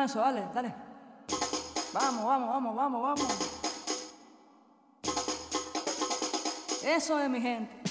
Eso, dale, dale. Vamos, vamos, vamos, vamos, vamos. Eso es mi gente.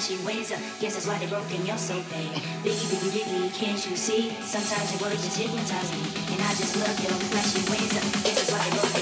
Flashy ways. Guess that's why they broke and you're so. Biggie, biggie, biggie, can't you see? Sometimes your words just hypnotize me. And I just love your flashy ways. Guess that's why they broke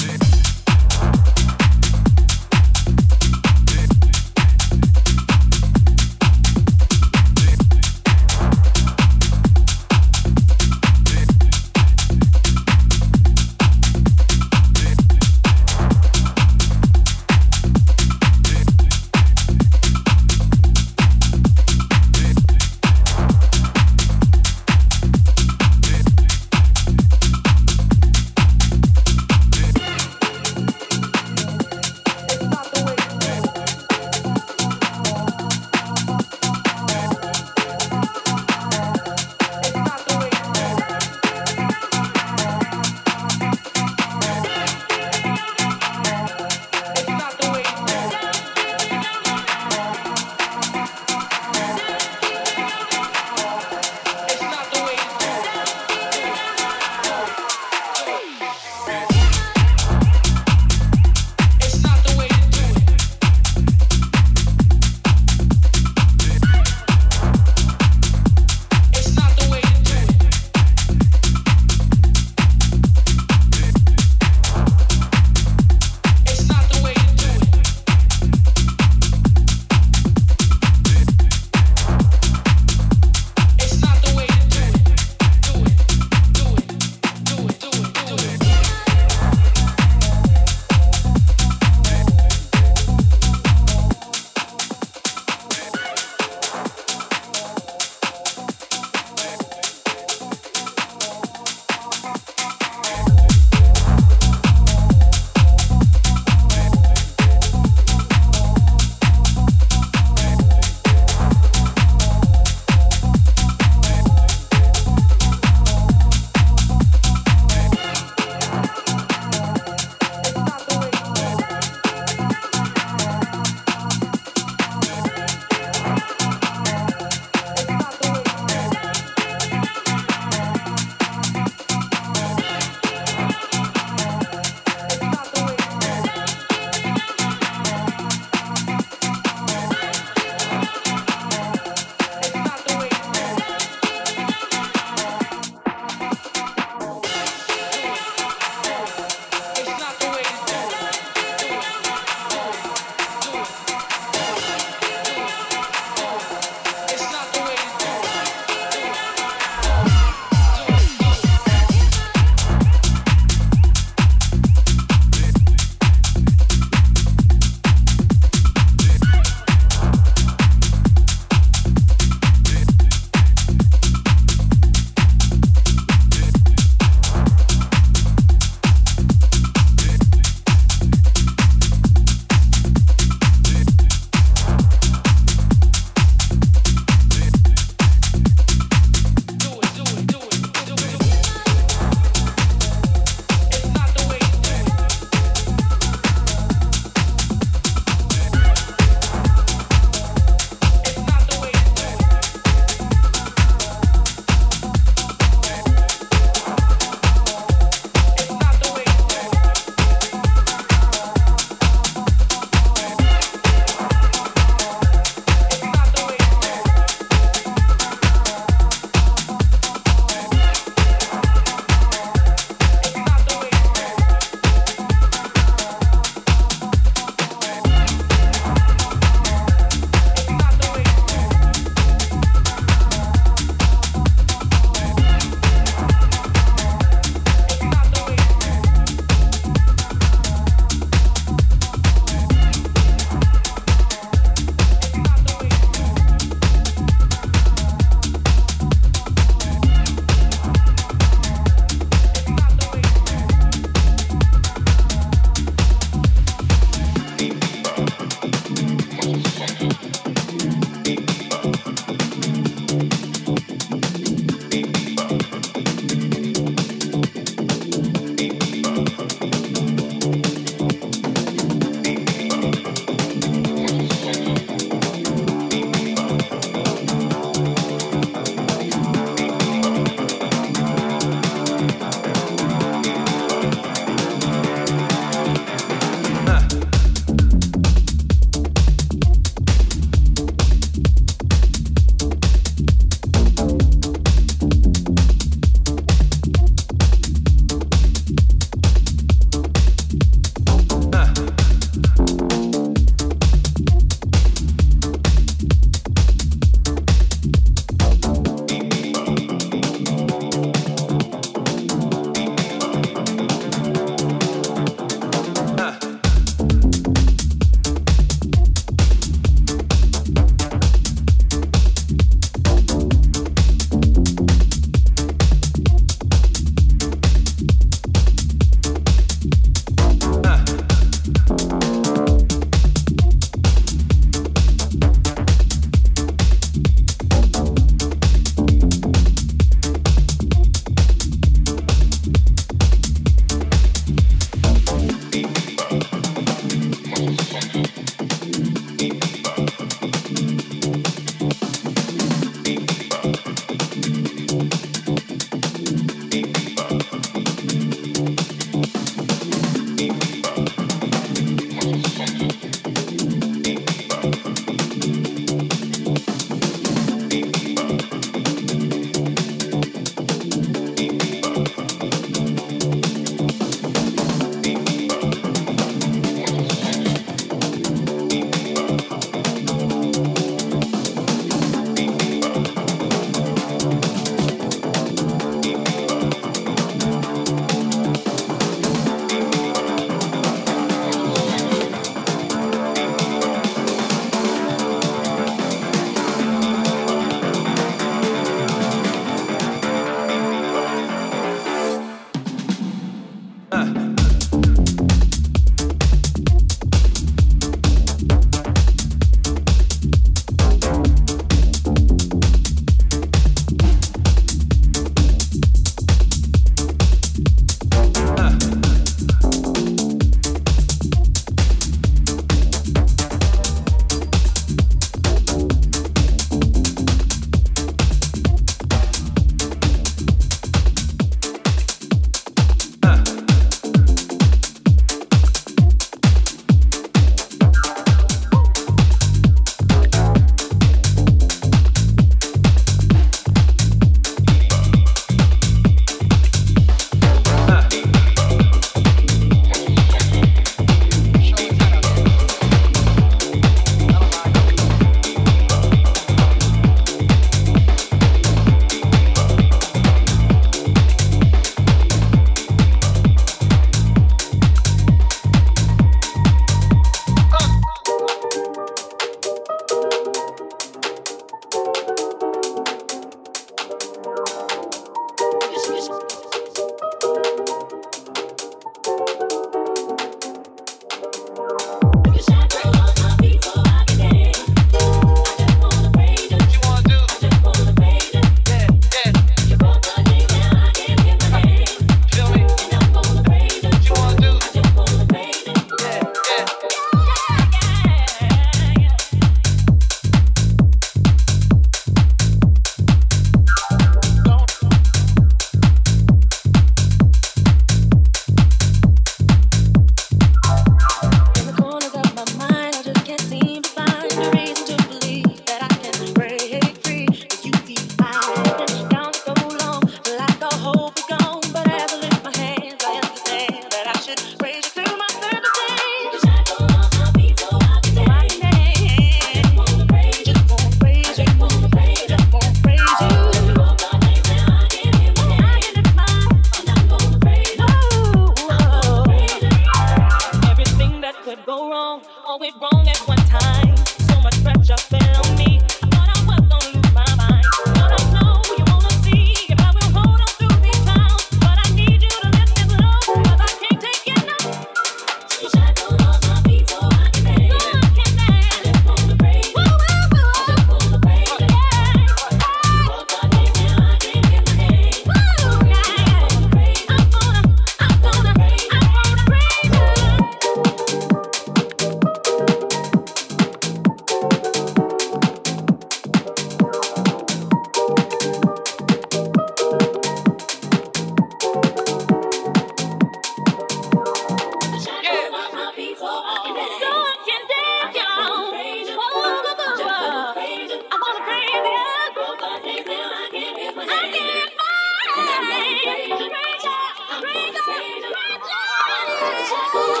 yeah.